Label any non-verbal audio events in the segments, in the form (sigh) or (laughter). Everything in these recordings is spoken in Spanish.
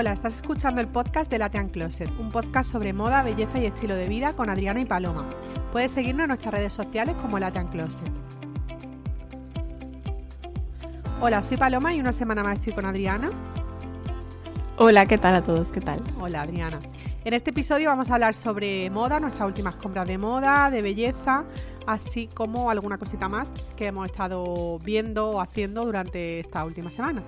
Hola, estás escuchando el podcast de Latean Closet, un podcast sobre moda, belleza y estilo de vida con Adriana y Paloma. Puedes seguirnos en nuestras redes sociales como Latean Closet. Hola, soy Paloma y una semana más estoy con Adriana. Hola, ¿qué tal a todos? ¿Qué tal? Hola, Adriana. En este episodio vamos a hablar sobre moda, nuestras últimas compras de moda, de belleza, así como alguna cosita más que hemos estado viendo o haciendo durante esta última semana.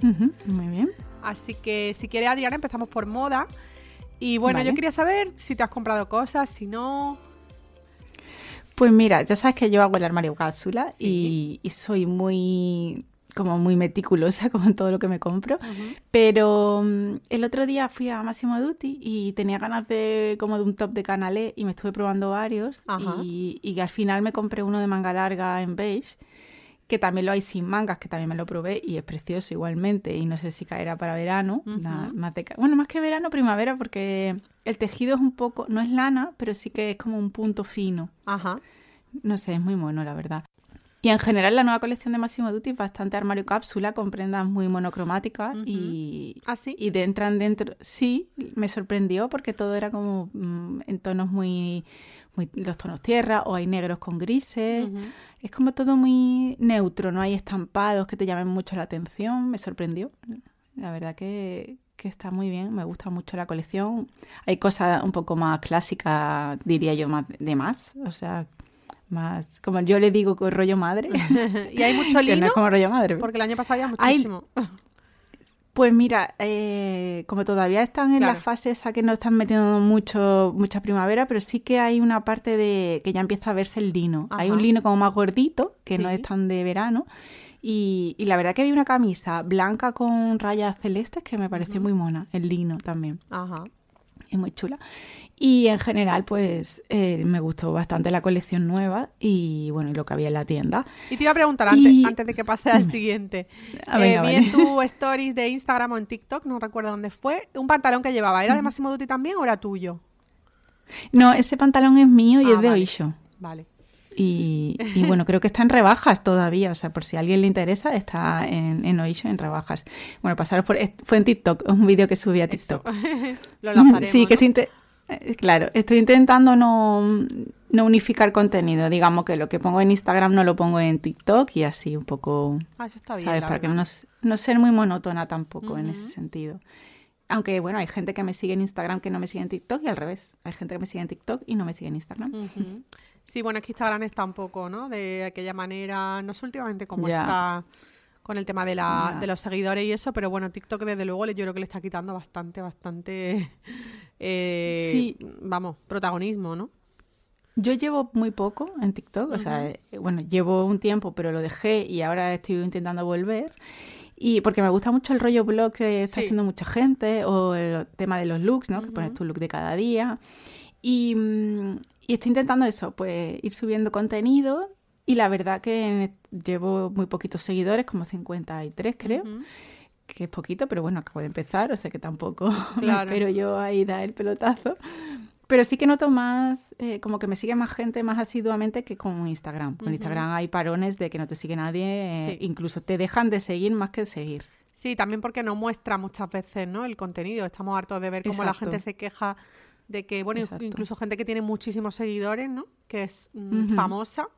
muy bien. Así que si quieres, Adriana, empezamos por moda. Y bueno, yo quería saber si te has comprado cosas, si no. Pues mira, ya sabes que yo hago el armario cápsula y, soy muy como muy meticulosa (laughs) con todo lo que me compro, pero mm, el otro día fui a Massimo Dutti y tenía ganas de como de un top de canalé y me estuve probando varios y, y, al final me compré uno de manga larga en beige que también lo hay sin mangas, que también me lo probé y es precioso igualmente. Y no sé si caerá para verano. bueno, más que verano, primavera, porque el tejido es un poco, no es lana, pero sí que es como un punto fino. Ajá. No sé, es muy mono, la verdad. Y en general la nueva colección de Massimo Dutti es bastante armario cápsula, con prendas muy monocromáticas y, ¿Ah, sí? y de entran dentro. Sí, me sorprendió porque todo era como mm, en tonos muy, muy, los tonos tierra o hay negros con grises es como todo muy neutro, no hay estampados que te llamen mucho la atención, me sorprendió. La verdad que, está muy bien, me gusta mucho la colección. Hay cosas un poco más clásicas, diría yo, más de más, o sea, más, como yo le digo, rollo madre. (laughs) y hay mucho (laughs) lino. no es como rollo madre. Porque el año pasado había muchísimo. Pues mira, eh, como todavía están en la fase esa que no están metiendo mucho mucha primavera, pero sí que hay una parte de que ya empieza a verse el lino. Hay un lino como más gordito, que no es tan de verano. Y, la verdad que hay una camisa blanca con rayas celestes que me parece muy mona, el lino también. Ajá. Es muy chula. Y en general, pues eh, me gustó bastante la colección nueva y bueno, y lo que había en la tienda. Y te iba a preguntar antes, antes de que pase al siguiente. eh, vi en tu stories de Instagram o en TikTok, no recuerdo dónde fue, un pantalón que llevaba. ¿Era de Massimo Dutti también o era tuyo? No, ese pantalón es mío y ah, es de Oisho. Vale. Y, bueno, creo que está en rebajas todavía, o sea, por si a alguien le interesa, está en, en Oisho en rebajas. Bueno, pasaros por... Fue en TikTok, es un vídeo que subí a TikTok. (laughs) lo lanzaremos, Sí, que ¿no? Eh, claro, estoy intentando no, unificar contenido. Digamos que lo que pongo en Instagram no lo pongo en TikTok y así un poco. Ah, eso está bien. ¿Sabes? Para que no, no, ser muy monótona tampoco en ese sentido. Aunque bueno, hay gente que me sigue en Instagram que no me sigue en TikTok y al revés. Hay gente que me sigue en TikTok y no me sigue en Instagram. Sí, bueno, es que Instagram está un poco, ¿no? De aquella manera, no sé últimamente cómo está con el tema de, la, de los seguidores y eso, pero bueno, TikTok desde luego yo creo que le está quitando bastante, bastante, (laughs) eh, sí. vamos, protagonismo, ¿no? Yo llevo muy poco en TikTok, o sea, eh, bueno, llevo un tiempo, pero lo dejé y ahora estoy intentando volver. Y porque me gusta mucho el rollo blog que está haciendo mucha gente, o el tema de los looks, ¿no? Que pones tu look de cada día. Y, mm, y estoy intentando eso, pues ir subiendo contenido y la verdad que llevo muy poquitos seguidores, como 53 creo, que es poquito, pero bueno, acabo de empezar, o sea que tampoco (laughs) claro. pero yo ahí da el pelotazo. Pero sí que noto más, eh, como que me sigue más gente más asiduamente que con Instagram. Con Instagram hay parones de que no te sigue nadie, eh, incluso te dejan de seguir más que seguir. Sí, también porque no muestra muchas veces ¿no? el contenido. Estamos hartos de ver cómo la gente se queja de que, bueno, incluso gente que tiene muchísimos seguidores, ¿no? Que es mm, famosa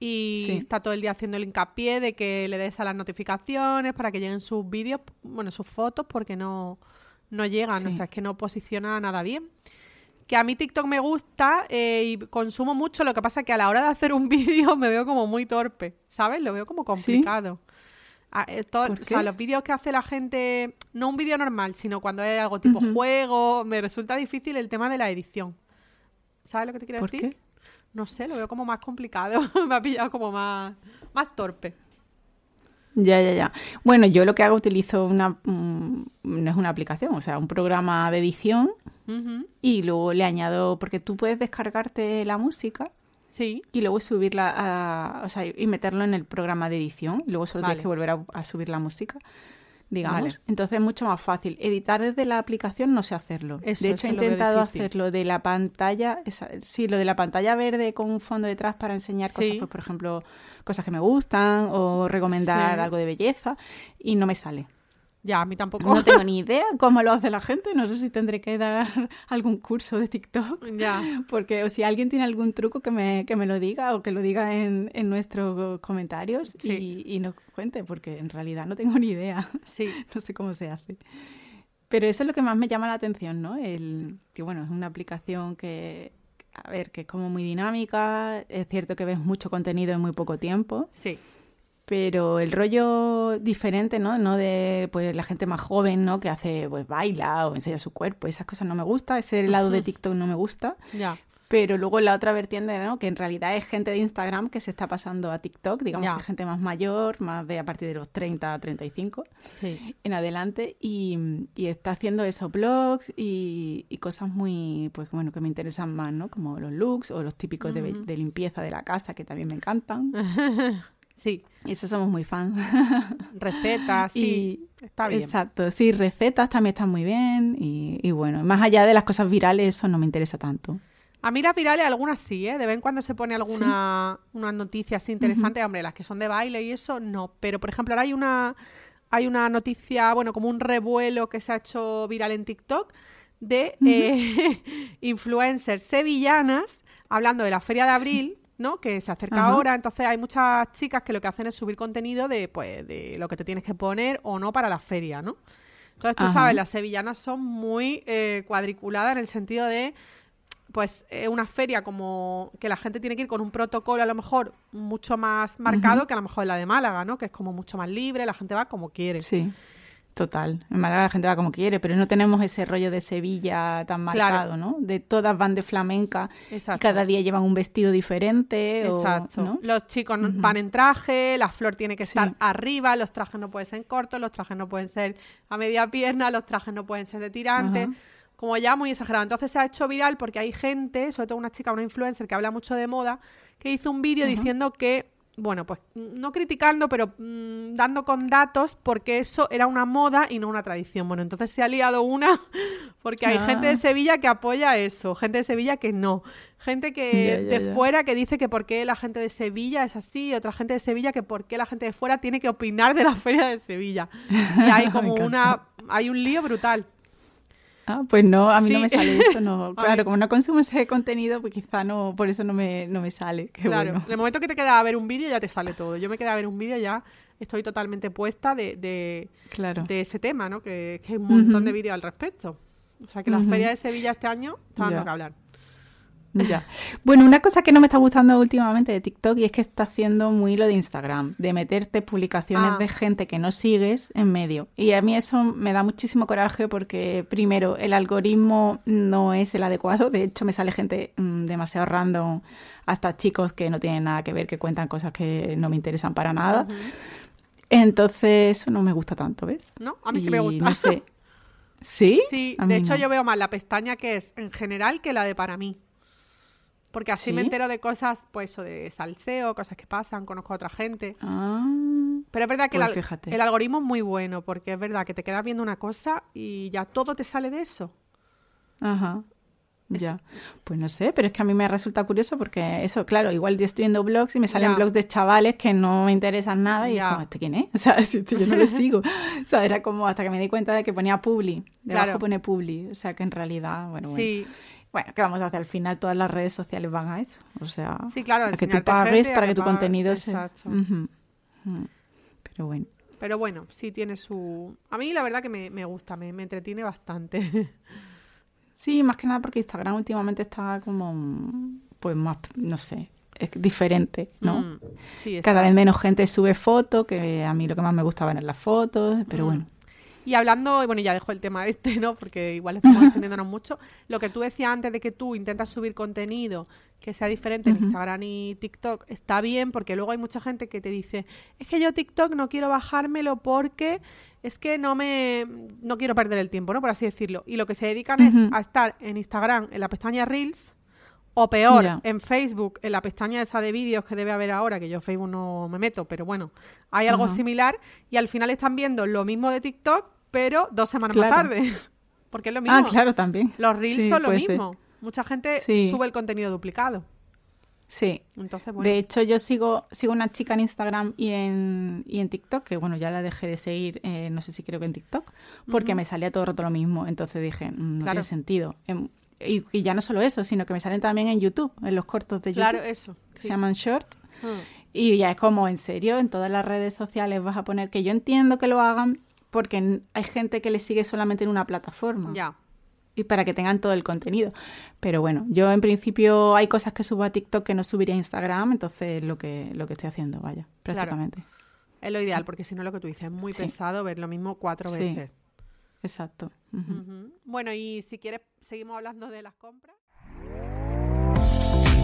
y está todo el día haciendo el hincapié de que le des a las notificaciones para que lleguen sus vídeos, bueno, sus fotos, porque no, no llegan, o sea, es que no posiciona nada bien. que a mí TikTok me gusta eh, y consumo mucho, lo que pasa que a la hora de hacer un (laughs) vídeo me veo como muy torpe, ¿sabes? Lo veo como complicado. Ah, eh, o sea, los vídeos que hace la gente, no un vídeo normal, sino cuando es algo tipo juego, me resulta difícil el tema de la edición. ¿Sabes lo que te quiero decir? Qué? No sé, lo veo como más complicado. (laughs) me ha pillado como más, más torpe. Ya, ya, ya. Bueno, yo lo que hago utilizo una, mm, no es una aplicación, o sea, un programa de edición y luego le añado, porque tú puedes descargarte la música Sí. Y luego subirla, a, o sea, y meterlo en el programa de edición. Y luego solo tienes que volver a, subir la música, digamos. Entonces es mucho más fácil. Editar desde la aplicación no sé hacerlo. de hecho, he intentado hacerlo de la pantalla, sí, lo de la pantalla verde con un fondo detrás para enseñar cosas, pues, por ejemplo, cosas que me gustan o recomendar algo de belleza y no me sale. Ya, a mí tampoco. No tengo ni (laughs) idea cómo lo hace la gente. No sé si tendré que dar (laughs) algún curso de TikTok. Ya. Porque o si alguien tiene algún truco que me, que me lo diga o que lo diga en, en nuestros comentarios y, y, nos cuente, porque en realidad no tengo (laughs) ni idea. Sí. No sé cómo se hace. Pero eso es lo que más me llama la atención, ¿no? El, que bueno, es una aplicación que, a ver, que es como muy dinámica. Es cierto que ves mucho contenido en muy poco tiempo. Sí pero el rollo diferente, ¿no? No de pues la gente más joven, ¿no? Que hace, pues baila o enseña su cuerpo, esas cosas no me gusta, ese lado de TikTok no me gusta. Ya. Pero luego la otra vertiente, ¿no? Que en realidad es gente de Instagram que se está pasando a TikTok, digamos que gente más mayor, más de a partir de los 30 a 35 sí. en adelante, y, y, está haciendo esos blogs y, y, cosas muy, pues bueno, que me interesan más, ¿no? Como los looks o los típicos de, de limpieza de la casa, que también me encantan. (laughs) Sí. Y eso somos muy fans. (laughs) Recetas, sí. está bien. Exacto, sí, recetas también están muy bien. Y, bueno, más allá de las cosas virales, eso no me interesa tanto. A mí las virales algunas sí, ¿eh? De vez en cuando se pone alguna una noticia así interesante. Hombre, las que son de baile y eso, no. Pero, por ejemplo, ahora hay una, hay una noticia, bueno, como un revuelo que se ha hecho viral en TikTok de eh, (laughs) influencers sevillanas hablando de la Feria de Abril ¿no? Que se acerca ahora, entonces hay muchas chicas que lo que hacen es subir contenido de, pues, de lo que te tienes que poner o no para la feria, ¿no? Entonces, tú sabes, las sevillanas son muy eh, cuadriculadas en el sentido de, pues, una feria como que la gente tiene que ir con un protocolo a lo mejor mucho más marcado que a lo mejor la de Málaga, ¿no? Que es como mucho más libre, la gente va como quiere. Sí. Total. En Málaga la gente va como quiere, pero no tenemos ese rollo de Sevilla tan marcado, ¿no? De todas van de flamenca y cada día llevan un vestido diferente. Exacto. Los chicos van en traje, la flor tiene que estar arriba, los trajes no pueden ser cortos, los trajes no pueden ser a media pierna, los trajes no pueden ser de tirante. Como ya muy exagerado. Entonces se ha hecho viral porque hay gente, sobre todo una chica, una influencer que habla mucho de moda, que hizo un vídeo diciendo que bueno, pues no criticando, pero mm, dando con datos porque eso era una moda y no una tradición. Bueno, entonces se ha liado una (laughs) porque hay gente de ah. Sevilla que apoya eso, gente de Sevilla que no, gente que de fuera que dice que por qué la gente de Sevilla es así, y otra gente de Sevilla que por qué la gente de fuera tiene que opinar de la (laughs) feria de Sevilla. Y hay (laughs) como una, hay un lío brutal. Ah, pues no, a mí no me sale eso, no. (laughs) Claro, como no consumo ese contenido, pues quizá no, por eso no me, no me sale. claro, en el momento que te queda a ver un vídeo ya te sale todo. Yo me quedé a ver un vídeo ya estoy totalmente puesta de, de, de ese tema, ¿no? Que, que hay un montón de vídeos al respecto. O sea que la feria de Sevilla este año está dando que hablar. Ya. Bueno, una cosa que no me está gustando últimamente de TikTok y es que está haciendo muy lo de Instagram, de meterte publicaciones ah. de gente que no sigues en medio. Y a mí eso me da muchísimo coraje porque, primero, el algoritmo no es el adecuado. De hecho, me sale gente mm, demasiado random, hasta chicos que no tienen nada que ver, que cuentan cosas que no me interesan para nada. Entonces, eso no me gusta tanto, ¿ves? No, a mí sí me gusta. No sé. (laughs) ¿Sí? Sí, de hecho yo veo más la pestaña que es en general que la de para mí. Porque así me entero de cosas, pues, o de salseo, cosas que pasan, conozco a otra gente. Ah, Pero es verdad que el, pues el, algoritmo es muy bueno, porque es verdad que te quedas viendo una cosa y ya todo te sale de eso. Ajá. Ya. Pues no sé, pero es que a mí me resulta curioso porque eso, claro, igual yo estoy viendo blogs y me salen blogs de chavales que no me interesan nada y ya. es como, ¿este quién es? (laughs) O sea, yo no lo (laughs) sigo. o sea, era como hasta que me di cuenta de que ponía Publi. Debajo pone Publi. O sea, que en realidad, bueno, sí. Bueno, ¿qué vamos a hacer? Al final todas las redes sociales van a eso. O sea, sí, claro, a que tú pagues para que, tu contenido sea... Pero bueno. Pero bueno, sí tiene su... A mí la verdad que me, gusta, me, me entretiene bastante. (laughs) Sí, más que nada porque Instagram últimamente está como, pues más, no sé, es diferente, ¿no? Mm, Cada vez menos gente sube fotos, que a mí lo que más me gustaba eran las fotos, pero mm. bueno. Y hablando, bueno, ya dejo el tema este, ¿no? Porque igual estamos extendiéndonos mucho. Lo que tú decías antes de que tú intentas subir contenido que sea diferente en Instagram y TikTok, está bien, porque luego hay mucha gente que te dice, es que yo TikTok no quiero bajármelo porque es que no me no quiero perder el tiempo, ¿no? Por así decirlo. Y lo que se dedican es a estar en Instagram en la pestaña Reels o peor, en Facebook, en la pestaña esa de vídeos que debe haber ahora, que yo Facebook no me meto, pero bueno, hay algo similar y al final están viendo lo mismo de TikTok, pero dos semanas más tarde. (laughs) Porque es lo ah, mismo. Ah, claro, también. Los Reels son lo mismo. Mucha gente sube el contenido duplicado. Sí. Entonces, bueno. De hecho, yo sigo, sigo una chica en Instagram y en, y en TikTok, que bueno, ya la dejé de seguir, eh, no sé si creo que en TikTok, porque me salía todo el rato lo mismo. Entonces dije, mm, no tiene sentido. Em, y, ya no solo eso, sino que me salen también en YouTube, en los cortos de YouTube. Claro, eso. Se llaman short. Hmm. Y ya es como, en serio, en todas las redes sociales vas a poner que yo entiendo que lo hagan porque hay gente que le sigue solamente en una plataforma. Ya. Y para que tengan todo el contenido. Pero bueno, yo en principio hay cosas que subo a TikTok que no subiría a Instagram, entonces lo que, lo que estoy haciendo, vaya, prácticamente. Es lo ideal, porque si no lo que tú dices es muy pesado ver lo mismo cuatro veces. Exacto. Bueno, y si quieres, seguimos hablando de las compras.